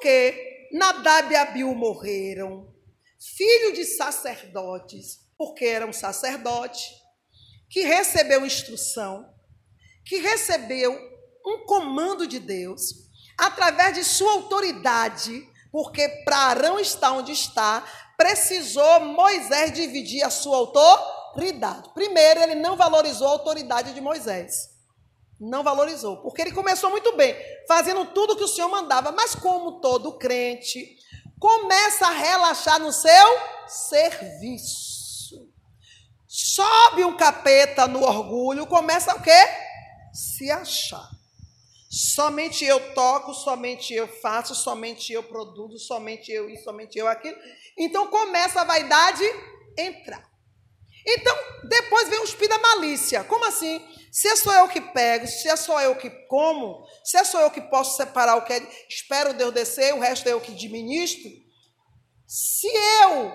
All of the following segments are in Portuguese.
Porque Nadab e Abiú morreram, filho de sacerdotes, porque era um sacerdote, que recebeu instrução, que recebeu um comando de Deus, através de sua autoridade, porque para Arão estar onde está, precisou Moisés dividir a sua autoridade. Primeiro, ele não valorizou a autoridade de Moisés. Não valorizou, porque ele começou muito bem, fazendo tudo que o Senhor mandava, mas como todo crente, começa a relaxar no seu serviço. Sobe um capeta no orgulho, começa o quê? Se achar. Somente eu toco, somente eu faço, somente eu produzo, somente eu isso, somente eu aquilo. Então começa a vaidade entrar. Então, depois vem o espírito da malícia. Como assim? Se é só eu que pego, se é só eu que como, se é só eu que posso separar o que é, espero Deus descer, o resto é eu que administro. Se eu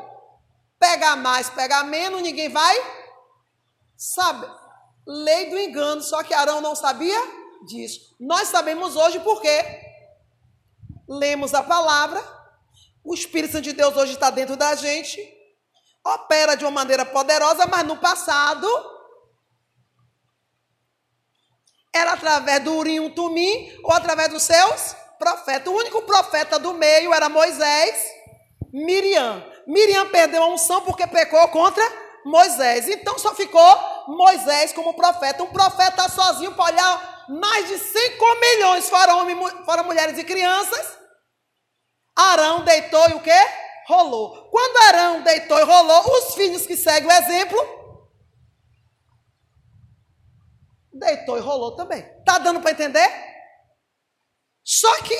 pegar mais, pegar menos, ninguém vai sabe. Lei do engano, só que Arão não sabia disso. Nós sabemos hoje porque lemos a palavra, o Espírito Santo de Deus hoje está dentro da gente, opera de uma maneira poderosa, mas no passado era através do Urim Tumim ou através dos seus profetas. O único profeta do meio era Moisés, Miriam. Miriam perdeu a unção porque pecou contra Moisés. Então só ficou Moisés como profeta. Um profeta sozinho para olhar mais de 5 milhões, fora, homem, fora mulheres e crianças. Arão deitou e o quê? Rolou. Quando Arão deitou e rolou, os filhos que seguem o exemplo, deitou e rolou também. Tá dando para entender? Só que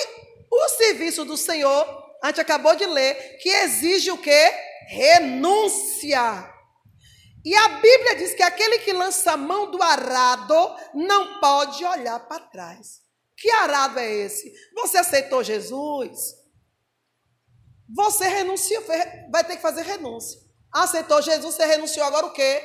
o serviço do Senhor, a gente acabou de ler, que exige o quê? Renúncia. E a Bíblia diz que aquele que lança a mão do arado não pode olhar para trás. Que arado é esse? Você aceitou Jesus? Você renunciou, vai ter que fazer renúncia. Aceitou Jesus, você renunciou agora o quê?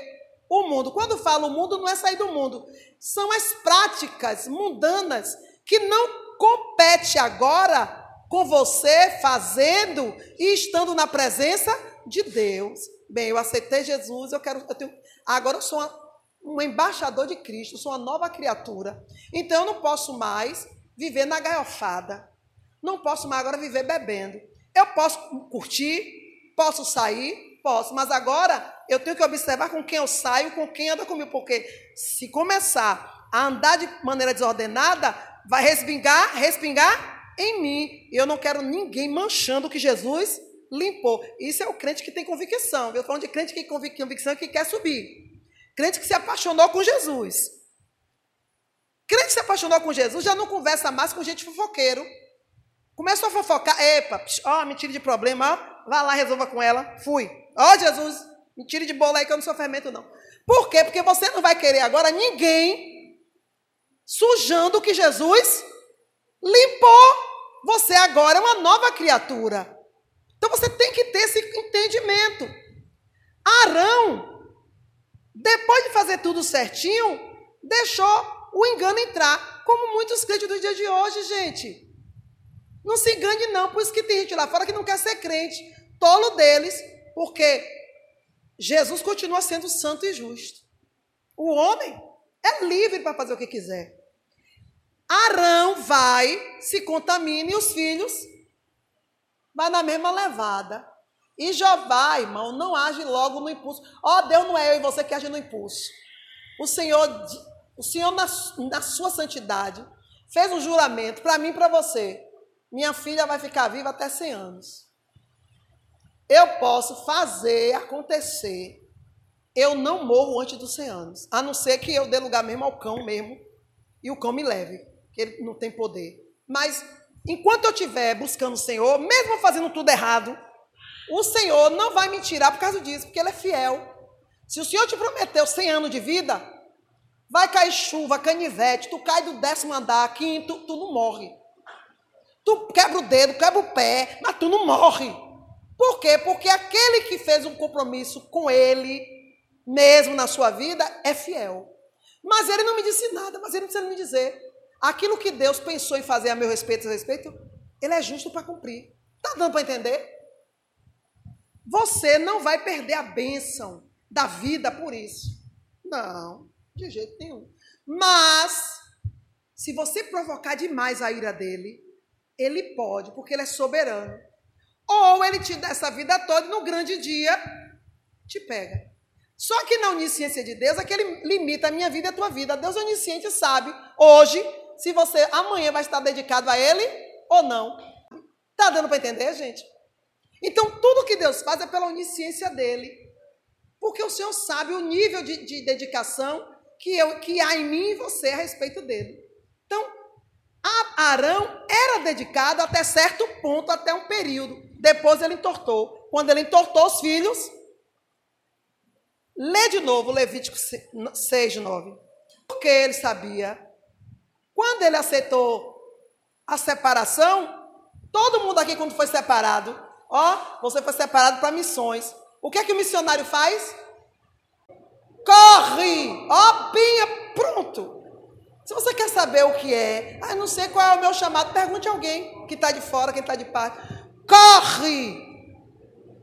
O mundo. Quando falo o mundo, não é sair do mundo. São as práticas mundanas que não compete agora com você fazendo e estando na presença de Deus. Bem, eu aceitei Jesus, eu quero. Eu tenho, agora eu sou uma, um embaixador de Cristo, sou uma nova criatura. Então eu não posso mais viver na gaiofada. Não posso mais agora viver bebendo. Eu posso curtir, posso sair, posso, mas agora eu tenho que observar com quem eu saio, com quem anda comigo, porque se começar a andar de maneira desordenada, vai respingar, respingar em mim. Eu não quero ninguém manchando o que Jesus limpou. Isso é o crente que tem convicção. Eu falando de crente que tem convicção que quer subir. Crente que se apaixonou com Jesus. Crente que se apaixonou com Jesus já não conversa mais com gente fofoqueiro. Começou a fofocar. Epa, ó, me tire de problema, ó. Vá lá, resolva com ela. Fui. Ó, Jesus, me tire de bola aí que eu não sou fermento, não. Por quê? Porque você não vai querer agora ninguém sujando o que Jesus limpou. Você agora é uma nova criatura. Então você tem que ter esse entendimento. Arão, depois de fazer tudo certinho, deixou o engano entrar, como muitos crentes do dia de hoje, gente. Não se engane, não, por isso que tem gente lá fora que não quer ser crente. Tolo deles, porque Jesus continua sendo santo e justo. O homem é livre para fazer o que quiser. Arão vai, se contamina e os filhos vai na mesma levada. E Jeová, irmão, não age logo no impulso. Ó, oh, Deus não é eu e você que age no impulso. O Senhor, o Senhor na, na sua santidade, fez um juramento para mim e para você. Minha filha vai ficar viva até 100 anos. Eu posso fazer acontecer. Eu não morro antes dos 100 anos. A não ser que eu dê lugar mesmo ao cão mesmo. E o cão me leve. Que ele não tem poder. Mas Enquanto eu estiver buscando o Senhor, mesmo fazendo tudo errado, o Senhor não vai me tirar por causa disso, porque Ele é fiel. Se o Senhor te prometeu 100 anos de vida, vai cair chuva, canivete, tu cai do décimo andar, quinto, tu não morre. Tu quebra o dedo, quebra o pé, mas tu não morre. Por quê? Porque aquele que fez um compromisso com Ele, mesmo na sua vida, é fiel. Mas Ele não me disse nada, mas Ele não precisa me dizer. Aquilo que Deus pensou em fazer a meu respeito, a respeito, Ele é justo para cumprir. Tá dando para entender? Você não vai perder a bênção da vida por isso. Não, de jeito nenhum. Mas, se você provocar demais a ira dele, ele pode, porque ele é soberano. Ou ele te dá essa vida toda e no grande dia te pega. Só que na onisciência de Deus é que ele limita a minha vida e a tua vida. Deus onisciente sabe hoje se você amanhã vai estar dedicado a ele ou não. Tá dando para entender, gente? Então, tudo que Deus faz é pela onisciência dele. Porque o Senhor sabe o nível de, de dedicação que, eu, que há em mim e você a respeito dele. Então, Arão era dedicado até certo ponto, até um período. Depois ele entortou. Quando ele entortou os filhos, lê de novo Levítico 6, 9. Porque ele sabia. Quando ele aceitou a separação, todo mundo aqui, quando foi separado, ó, você foi separado para missões. O que é que o missionário faz? Corre! Ó, pinha, pronto. Se você quer saber o que é, ah, não sei qual é o meu chamado, pergunte a alguém que está de fora, quem está de parte. Corre!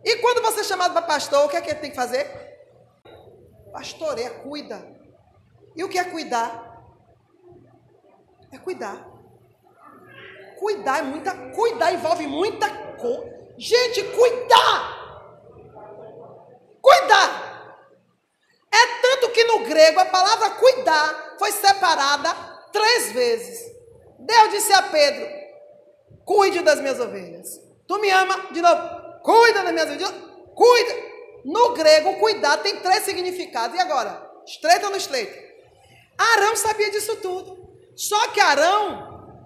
E quando você é chamado para pastor, o que é que ele tem que fazer? Pastoreia, cuida. E o que é cuidar? É cuidar. Cuidar é muita. Cuidar envolve muita coisa. Gente, cuidar! Cuidar. Que no grego a palavra cuidar foi separada três vezes. Deus disse a Pedro: Cuide das minhas ovelhas. Tu me ama? De novo. Cuida das minhas ovelhas. Cuida. No grego, cuidar tem três significados. E agora? Estreito ou não? Arão sabia disso tudo. Só que Arão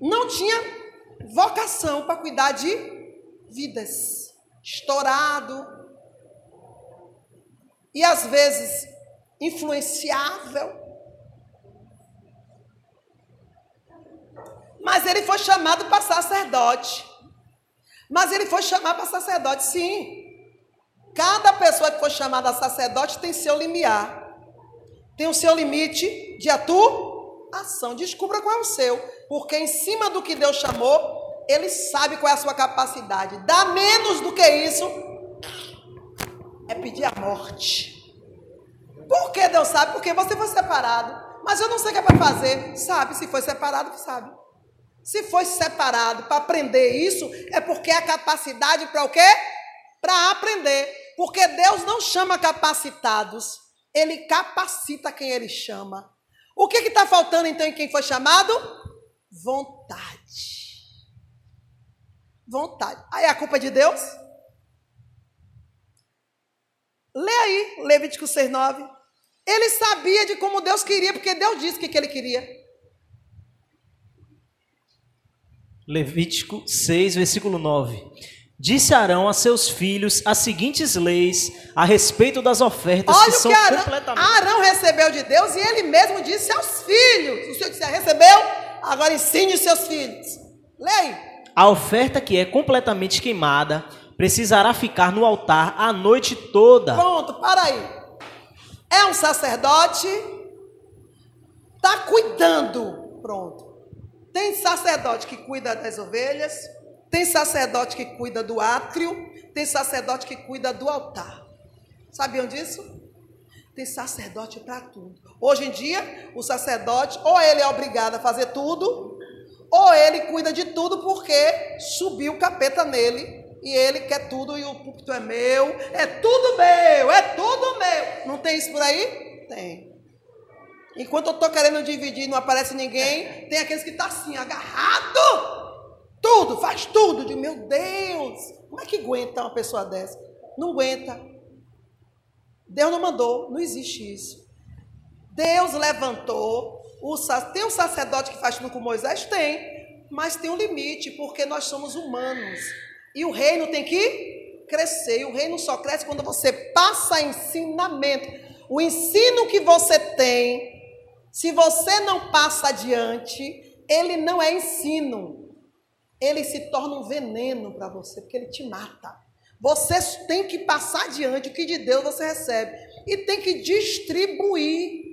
não tinha vocação para cuidar de vidas. Estourado, e às vezes influenciável. Mas ele foi chamado para sacerdote. Mas ele foi chamado para sacerdote, sim. Cada pessoa que foi chamada a sacerdote tem seu limiar. Tem o seu limite de atuação. Descubra qual é o seu. Porque em cima do que Deus chamou, ele sabe qual é a sua capacidade. Dá menos do que isso, é pedir a morte. Por que Deus sabe? Porque você foi separado. Mas eu não sei o que é para fazer. Sabe, se foi separado, sabe. Se foi separado para aprender isso, é porque é capacidade para o quê? Para aprender. Porque Deus não chama capacitados, Ele capacita quem Ele chama. O que está faltando então em quem foi chamado? Vontade. Vontade. Aí a culpa é de Deus? Lê aí, Levítico 6,9. Ele sabia de como Deus queria, porque Deus disse o que, que ele queria. Levítico 6, versículo 9. Disse Arão a seus filhos as seguintes leis a respeito das ofertas Olha que são que Arão, completamente. Arão recebeu de Deus e ele mesmo disse aos filhos. O Senhor disse, recebeu? Agora ensine os seus filhos. Leia. A oferta que é completamente queimada precisará ficar no altar a noite toda. Pronto, para aí. É um sacerdote, está cuidando. Pronto. Tem sacerdote que cuida das ovelhas, tem sacerdote que cuida do átrio, tem sacerdote que cuida do altar. Sabiam disso? Tem sacerdote para tudo. Hoje em dia, o sacerdote, ou ele é obrigado a fazer tudo, ou ele cuida de tudo porque subiu o capeta nele e ele quer tudo e o púlpito é meu, é tudo meu, é tudo meu. Não tem isso por aí? Tem. Enquanto eu estou querendo dividir e não aparece ninguém, tem aqueles que estão tá assim, agarrado. Tudo, faz tudo. De meu Deus, como é que aguenta uma pessoa dessa? Não aguenta. Deus não mandou, não existe isso. Deus levantou, o, tem um sacerdote que faz tudo com Moisés? Tem, mas tem um limite, porque nós somos humanos. E o reino tem que crescer. E o reino só cresce quando você passa ensinamento. O ensino que você tem, se você não passa adiante, ele não é ensino. Ele se torna um veneno para você, porque ele te mata. Você tem que passar adiante o que de Deus você recebe. E tem que distribuir.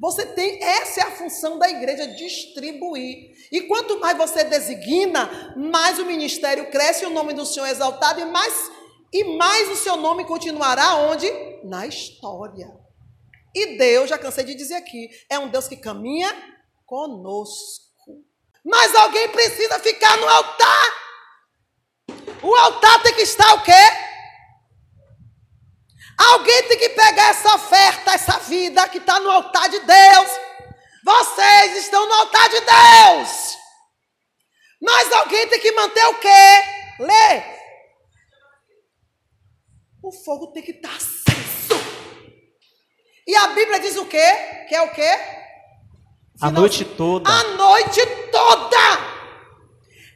Você tem, essa é a função da igreja, distribuir. E quanto mais você designa, mais o ministério cresce, o nome do Senhor é exaltado e mais e mais o seu nome continuará onde? Na história. E Deus, já cansei de dizer aqui, é um Deus que caminha conosco. Mas alguém precisa ficar no altar. O altar tem que estar o quê? Alguém tem que pegar essa oferta, essa vida que está no altar de Deus. Vocês estão no altar de Deus. Mas alguém tem que manter o quê? Lê. O fogo tem que estar aceso. E a Bíblia diz o quê? Que é o quê? A noite toda. A noite toda.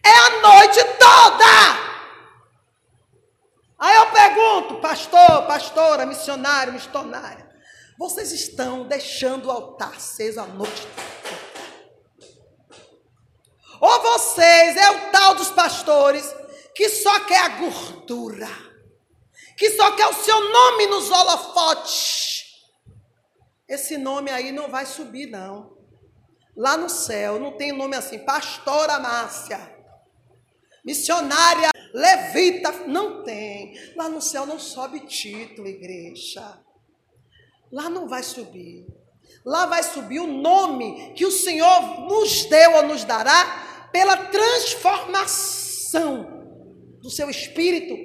É a noite toda. Aí eu pergunto, pastor, pastora, missionário, missionária, vocês estão deixando o altar aceso a noite? Ou vocês é o tal dos pastores que só quer a gordura, que só quer o seu nome nos holofotes? Esse nome aí não vai subir, não. Lá no céu não tem nome assim, pastora Márcia, missionária levita, não tem. Lá no céu não sobe título, igreja. Lá não vai subir. Lá vai subir o nome que o Senhor nos deu ou nos dará pela transformação do seu espírito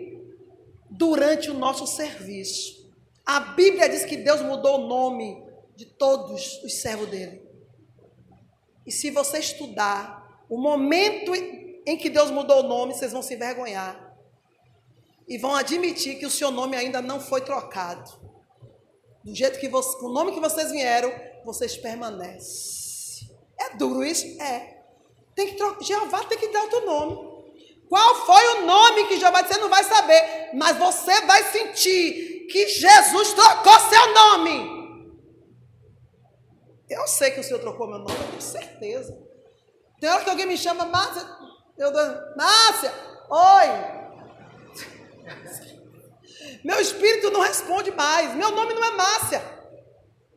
durante o nosso serviço. A Bíblia diz que Deus mudou o nome de todos os servos dele. E se você estudar o momento em que Deus mudou o nome, vocês vão se envergonhar. E vão admitir que o seu nome ainda não foi trocado. Do jeito que você, com o nome que vocês vieram, vocês permanecem. É duro isso? É. Tem que trocar. Jeová tem que dar outro nome. Qual foi o nome que Jeová disse? Você não vai saber, mas você vai sentir que Jesus trocou seu nome. Eu sei que o Senhor trocou meu nome, eu tenho certeza. Tem hora que alguém me chama, Márcia, eu Márcia, oi. Meu espírito não responde mais. Meu nome não é Márcia.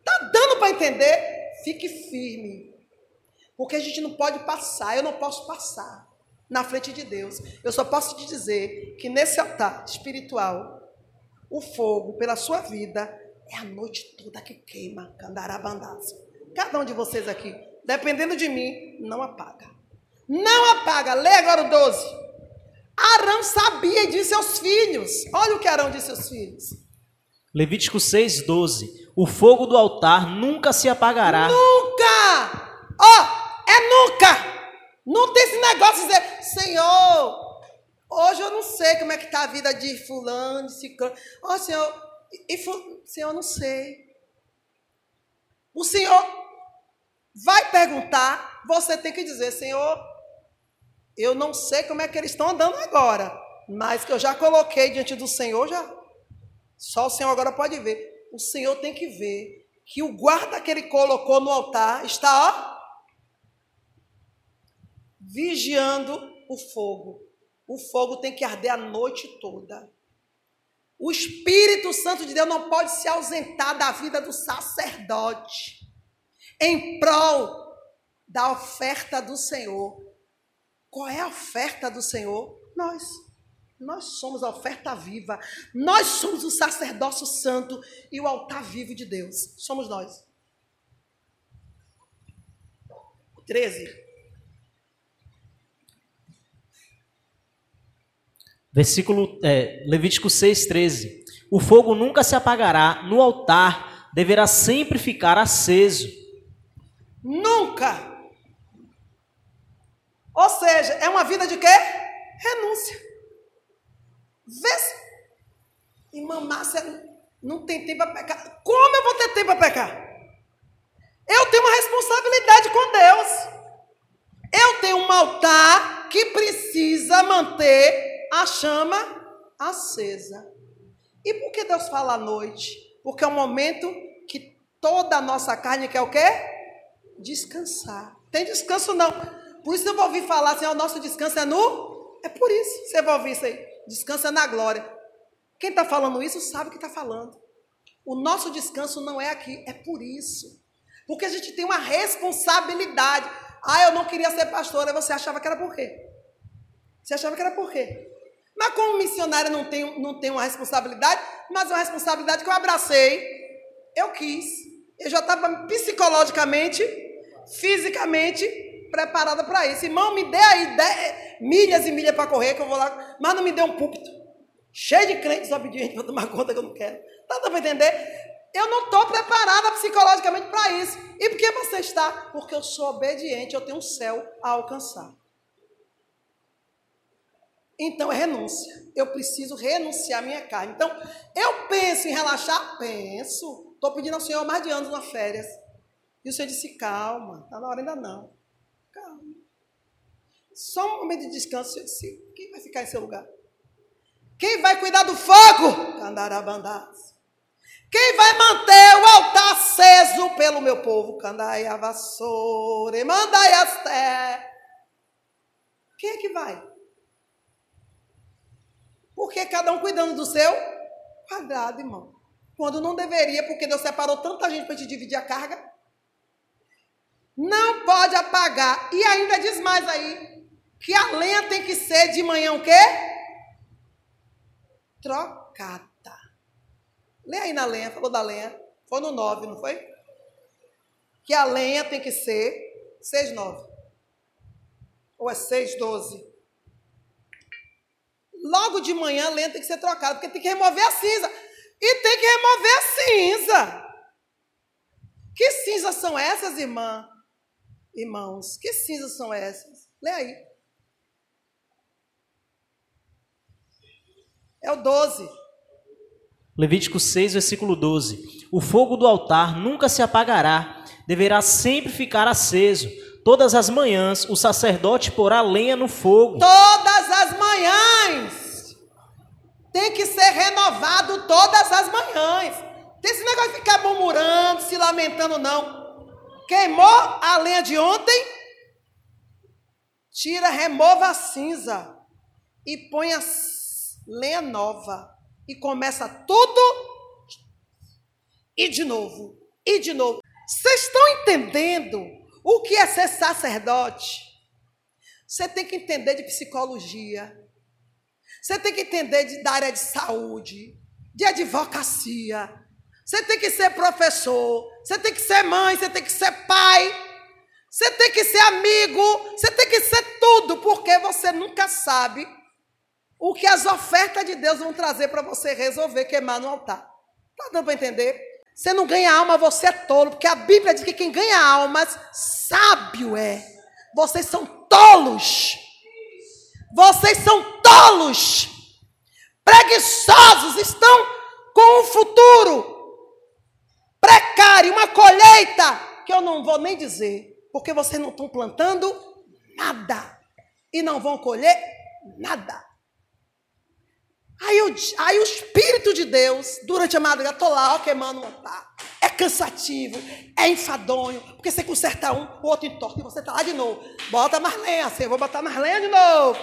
Tá dando para entender? Fique firme. Porque a gente não pode passar, eu não posso passar na frente de Deus. Eu só posso te dizer que nesse altar espiritual, o fogo pela sua vida é a noite toda que queima, candarabandasa. Cada um de vocês aqui, dependendo de mim, não apaga. Não apaga. Lê agora o 12. Arão sabia e disse aos filhos. Olha o que Arão disse aos filhos. Levítico 6, 12. O fogo do altar nunca se apagará. Nunca! Ó, oh, é nunca! Não tem esse negócio de dizer, Senhor, hoje eu não sei como é que está a vida de fulano, de ciclano. Ó, oh, Senhor, e, e, Senhor, eu não sei. O Senhor vai perguntar, você tem que dizer, Senhor, eu não sei como é que eles estão andando agora, mas que eu já coloquei diante do Senhor, já. Só o Senhor agora pode ver. O Senhor tem que ver que o guarda que ele colocou no altar está, ó, vigiando o fogo. O fogo tem que arder a noite toda. O Espírito Santo de Deus não pode se ausentar da vida do sacerdote em prol da oferta do Senhor. Qual é a oferta do Senhor? Nós. Nós somos a oferta viva. Nós somos o sacerdócio santo e o altar vivo de Deus. Somos nós. 13. Versículo é, Levítico 6, 13. O fogo nunca se apagará, no altar deverá sempre ficar aceso. Nunca! Ou seja, é uma vida de quê? Renúncia. Vê se. Irmã Márcia não tem tempo para pecar. Como eu vou ter tempo para pecar? Eu tenho uma responsabilidade com Deus. Eu tenho um altar que precisa manter a chama acesa. E por que Deus fala à noite? Porque é um momento que toda a nossa carne quer o quê? Descansar. Tem descanso não. Por isso eu vou ouvir falar assim, o nosso descanso é nu. É por isso você vai ouvir isso aí. Descanso é na glória. Quem está falando isso sabe o que está falando. O nosso descanso não é aqui, é por isso. Porque a gente tem uma responsabilidade. Ah, eu não queria ser pastora. Você achava que era por quê? Você achava que era por quê? Mas como missionária não tem, não tem uma responsabilidade, mas uma responsabilidade que eu abracei, eu quis. Eu já estava psicologicamente, fisicamente preparada para isso. Irmão, me dê aí dez, milhas e milhas para correr, que eu vou lá. Mas não me dê um púlpito cheio de crentes obedientes para tomar conta que eu não quero. Tá dando para entender? Eu não estou preparada psicologicamente para isso. E por que você está? Porque eu sou obediente, eu tenho um céu a alcançar. Então é renúncia. Eu preciso renunciar à minha carne. Então, eu penso em relaxar? Penso. Estou pedindo ao Senhor mais de anos na férias. E o Senhor disse: calma, está na hora ainda não. Só um momento de descanso. Quem vai ficar em seu lugar? Quem vai cuidar do fogo? Candarabandás. Quem vai manter o altar aceso pelo meu povo? Candai vassoura mandai asté. Quem é que vai? Porque cada um cuidando do seu quadrado, irmão. Quando não deveria, porque Deus separou tanta gente para te dividir a carga. Não pode apagar. E ainda diz mais aí, que a lenha tem que ser de manhã o quê? Trocada. Lê aí na lenha, falou da lenha. Foi no 9, não foi? Que a lenha tem que ser 6, 9. Ou é 6, 12. Logo de manhã a lenha tem que ser trocada, porque tem que remover a cinza. E tem que remover a cinza. Que cinzas são essas, irmã? Irmãos, que cinzas são essas? Lê aí. É o 12. Levítico 6, versículo 12. O fogo do altar nunca se apagará, deverá sempre ficar aceso. Todas as manhãs o sacerdote porá lenha no fogo. Todas as manhãs. Tem que ser renovado todas as manhãs. Tem esse negócio de ficar murmurando, se lamentando, não. Queimou a lenha de ontem? Tira, remova a cinza e põe a lenha nova. E começa tudo e de novo, e de novo. Vocês estão entendendo o que é ser sacerdote? Você tem que entender de psicologia. Você tem que entender de, da área de saúde, de advocacia. Você tem que ser professor. Você tem que ser mãe. Você tem que ser pai. Você tem que ser amigo. Você tem que ser tudo, porque você nunca sabe o que as ofertas de Deus vão trazer para você resolver queimar no altar. Está dando para entender? Você não ganha alma, você é tolo, porque a Bíblia diz que quem ganha almas, sábio é. Vocês são tolos. Vocês são tolos. Preguiçosos, estão com um futuro precário, uma colheita que eu não vou nem dizer, porque vocês não estão plantando nada e não vão colher nada. Aí, eu, aí o Espírito de Deus, durante a madrugada, estou lá, ó, queimando um altar. É cansativo, é enfadonho, porque você conserta um, o outro entorta e você está lá de novo. Bota mais lenha, assim, eu vou botar mais lenha de novo.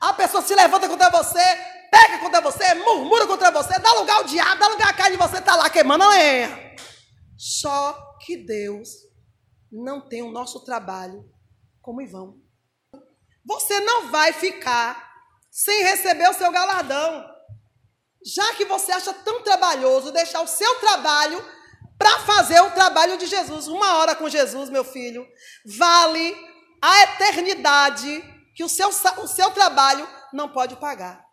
A pessoa se levanta contra você, pega contra você, murmura contra você, dá lugar ao diabo, dá lugar à carne você está lá queimando a lenha. Só que Deus não tem o nosso trabalho como em vão. Você não vai ficar sem receber o seu galardão. Já que você acha tão trabalhoso deixar o seu trabalho para fazer o trabalho de Jesus, uma hora com Jesus, meu filho, vale a eternidade que o seu, o seu trabalho não pode pagar.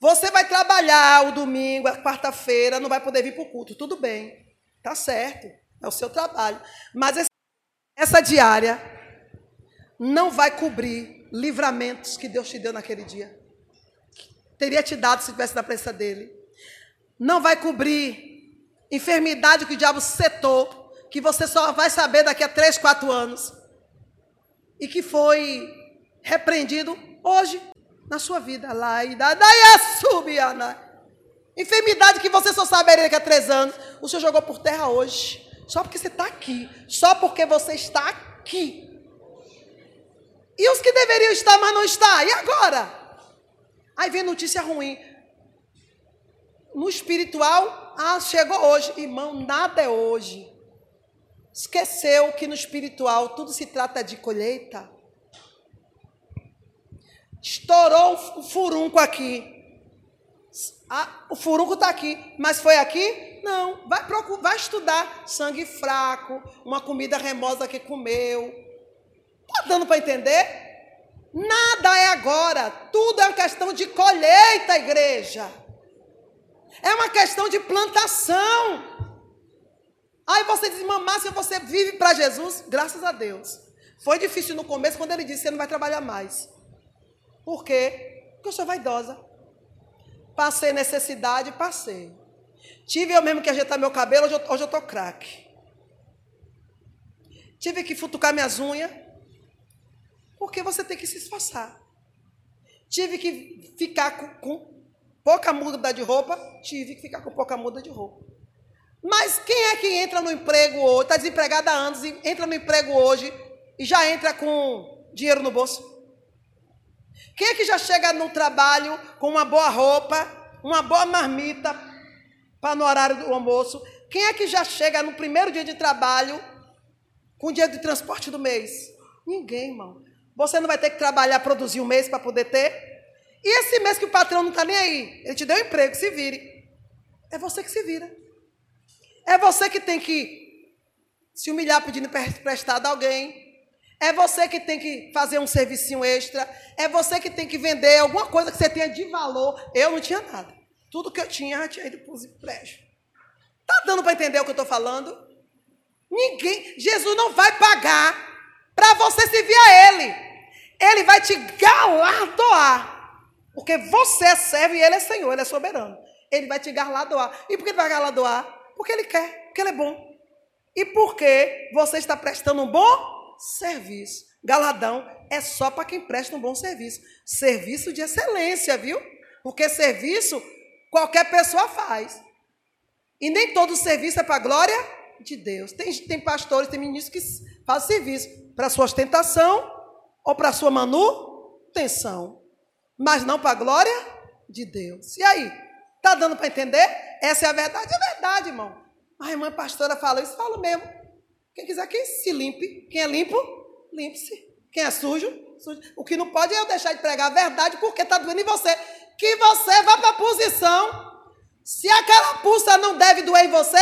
Você vai trabalhar o domingo, a quarta-feira, não vai poder vir para o culto. Tudo bem, tá certo, é o seu trabalho. Mas essa diária não vai cobrir livramentos que Deus te deu naquele dia. Teria te dado se estivesse na presença dele. Não vai cobrir enfermidade que o diabo setou, que você só vai saber daqui a três, quatro anos. E que foi repreendido hoje na sua vida. Lá e. Enfermidade que você só saberia daqui a três anos. O Senhor jogou por terra hoje. Só porque você está aqui. Só porque você está aqui. E os que deveriam estar, mas não está? E agora? Aí vem notícia ruim. No espiritual, ah, chegou hoje. Irmão, nada é hoje. Esqueceu que no espiritual tudo se trata de colheita? Estourou o furunco aqui. Ah, o furunco está aqui, mas foi aqui? Não. Vai, procurar, vai estudar sangue fraco, uma comida remosa que comeu. Está dando para entender? Nada é agora. Tudo é uma questão de colheita, igreja. É uma questão de plantação. Aí você diz, mamá, se você vive para Jesus, graças a Deus. Foi difícil no começo quando ele disse, você não vai trabalhar mais. Por quê? Porque eu sou vaidosa. Passei necessidade, passei. Tive eu mesmo que ajeitar meu cabelo, hoje eu, tô craque. Tive que futucar minhas unhas, porque você tem que se esforçar. Tive que ficar com, com pouca muda de roupa, tive que ficar com pouca muda de roupa. Mas quem é que entra no emprego hoje, está desempregado há anos, entra no emprego hoje e já entra com dinheiro no bolso? Quem é que já chega no trabalho com uma boa roupa, uma boa marmita para no horário do almoço? Quem é que já chega no primeiro dia de trabalho com o dinheiro de transporte do mês? Ninguém, irmão. Você não vai ter que trabalhar, produzir um mês para poder ter? E esse mês que o patrão não está nem aí, ele te deu um emprego, se vire. É você que se vira. É você que tem que se humilhar pedindo emprestado a alguém. É você que tem que fazer um serviço extra. É você que tem que vender alguma coisa que você tenha de valor. Eu não tinha nada. Tudo que eu tinha já tinha ido para os empréstimos. Está dando para entender o que eu estou falando? Ninguém. Jesus não vai pagar para você servir a Ele. Ele vai te galardoar. Porque você é servo e Ele é Senhor, Ele é soberano. Ele vai te galardoar. E por que ele vai galardoar? Porque ele quer, porque ele é bom. E porque você está prestando um bom serviço. Galadão é só para quem presta um bom serviço. Serviço de excelência, viu? Porque serviço qualquer pessoa faz. E nem todo serviço é para a glória de Deus. Tem, tem pastores, tem ministros que fazem serviço para sua ostentação ou para sua manutenção. Mas não para a glória de Deus. E aí? Está dando para entender? Essa é a verdade? É verdade, irmão. A irmã pastora fala isso, falo mesmo. Quem quiser que se limpe. Quem é limpo, limpe-se. Quem é sujo, sujo. O que não pode é eu deixar de pregar a verdade porque está doendo em você. Que você vá para a posição. Se aquela pulsa não deve doer em você,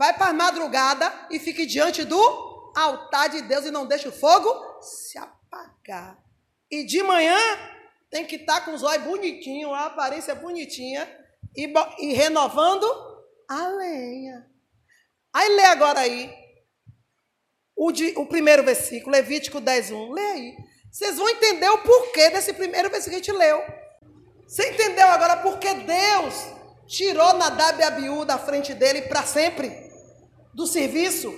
vai para a madrugada e fique diante do altar de Deus e não deixe o fogo se apagar. E de manhã tem que estar tá com os olhos bonitinhos, a aparência bonitinha e, e renovando a lenha. Aí lê agora aí o, de, o primeiro versículo, Levítico 10, 1. Lê aí. Vocês vão entender o porquê desse primeiro versículo que a gente leu. Você entendeu agora porque Deus tirou Nadab e Abiú da frente dele para sempre do serviço?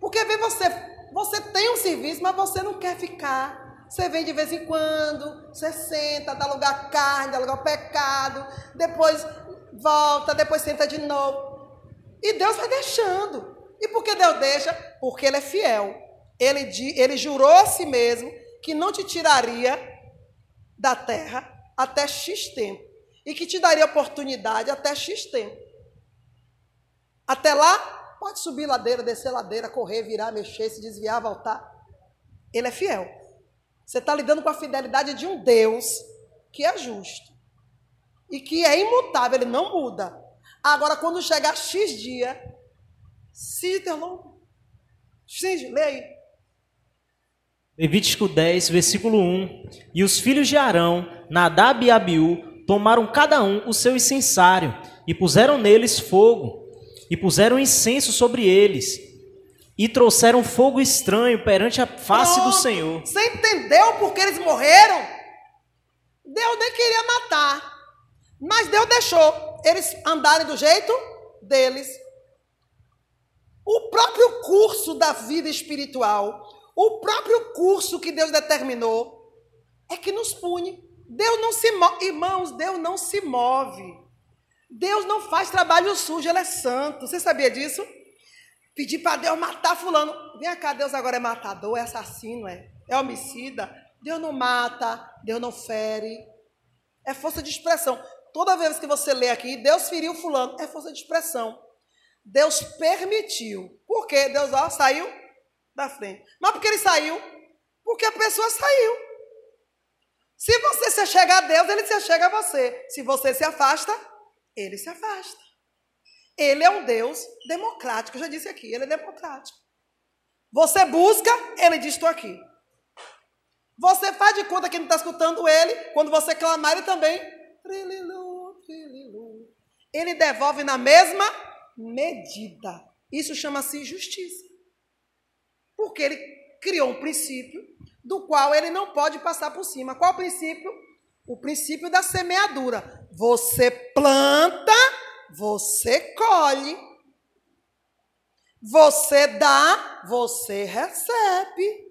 Porque vê você, você tem um serviço, mas você não quer ficar. Você vem de vez em quando, você senta, dá lugar à carne, dá lugar ao pecado, depois volta, depois senta de novo. E Deus vai deixando. E por que Deus deixa? Porque Ele é fiel. Ele, ele jurou a si mesmo que não te tiraria da terra até X tempo. E que te daria oportunidade até X tempo. Até lá, pode subir ladeira, descer ladeira, correr, virar, mexer, se desviar, voltar. Ele é fiel. Você está lidando com a fidelidade de um Deus que é justo e que é imutável, ele não muda. Agora, quando chegar X dia, se interrompe. Sim, lê aí. Levítico 10, versículo 1. E os filhos de Arão, Nadab e Abiú, tomaram cada um o seu incensário e puseram neles fogo, e puseram incenso sobre eles, e trouxeram fogo estranho perante a face Pronto. do Senhor. Você entendeu por que eles morreram? Deus nem queria matar, mas Deus deixou eles andarem do jeito deles. O próprio curso da vida espiritual, o próprio curso que Deus determinou, é que nos pune. Deus não se move, irmãos, Deus não se move. Deus não faz trabalho sujo, Ele é santo. Você sabia disso? Pedir para Deus matar fulano. Vem cá, Deus agora é matador, é assassino, é, é homicida. Deus não mata, Deus não fere. É força de expressão. Toda vez que você lê aqui, Deus feriu fulano, é força de expressão. Deus permitiu. Por quê? Deus ó, saiu da frente. Mas por que ele saiu? Porque a pessoa saiu. Se você se achega a Deus, ele se achega a você. Se você se afasta, ele se afasta. Ele é um Deus democrático. Eu já disse aqui, ele é democrático. Você busca, ele diz: estou aqui. Você faz de conta que não está escutando ele. Quando você clamar, ele também. Ele devolve na mesma medida. Isso chama-se justiça. Porque ele criou um princípio do qual ele não pode passar por cima. Qual princípio? O princípio da semeadura. Você planta, você colhe. Você dá, você recebe.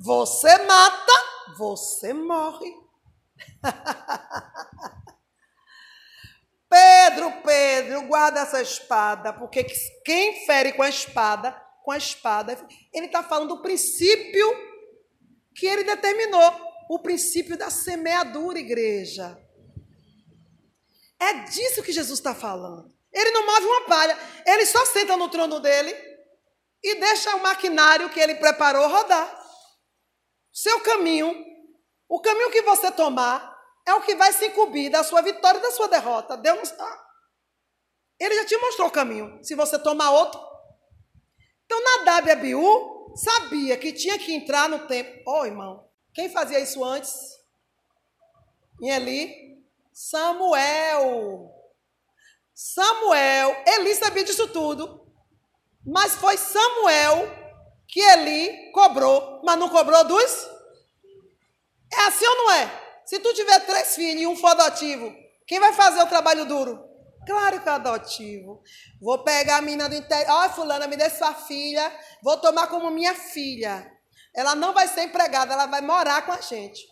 Você mata, você morre. Pedro, Pedro, guarda essa espada, porque quem fere com a espada, com a espada, ele está falando do princípio que ele determinou, o princípio da semeadura, igreja. É disso que Jesus está falando. Ele não move uma palha, ele só senta no trono dele e deixa o maquinário que ele preparou rodar. Seu caminho, o caminho que você tomar, é o que vai se incubir da sua vitória e da sua derrota. Deus não está. Ele já te mostrou o caminho. Se você tomar outro. Então, Nadab e Abiú sabia que tinha que entrar no tempo. Ó, oh, irmão, quem fazia isso antes? Em Eli? Samuel. Samuel. Eli sabia disso tudo. Mas foi Samuel que Eli cobrou, mas não cobrou dos? É assim ou não é? Se tu tiver três filhos e um for adotivo, quem vai fazer o trabalho duro? Claro que é adotivo. Vou pegar a menina do interior. Oh, fulana, me dê sua filha. Vou tomar como minha filha. Ela não vai ser empregada, ela vai morar com a gente.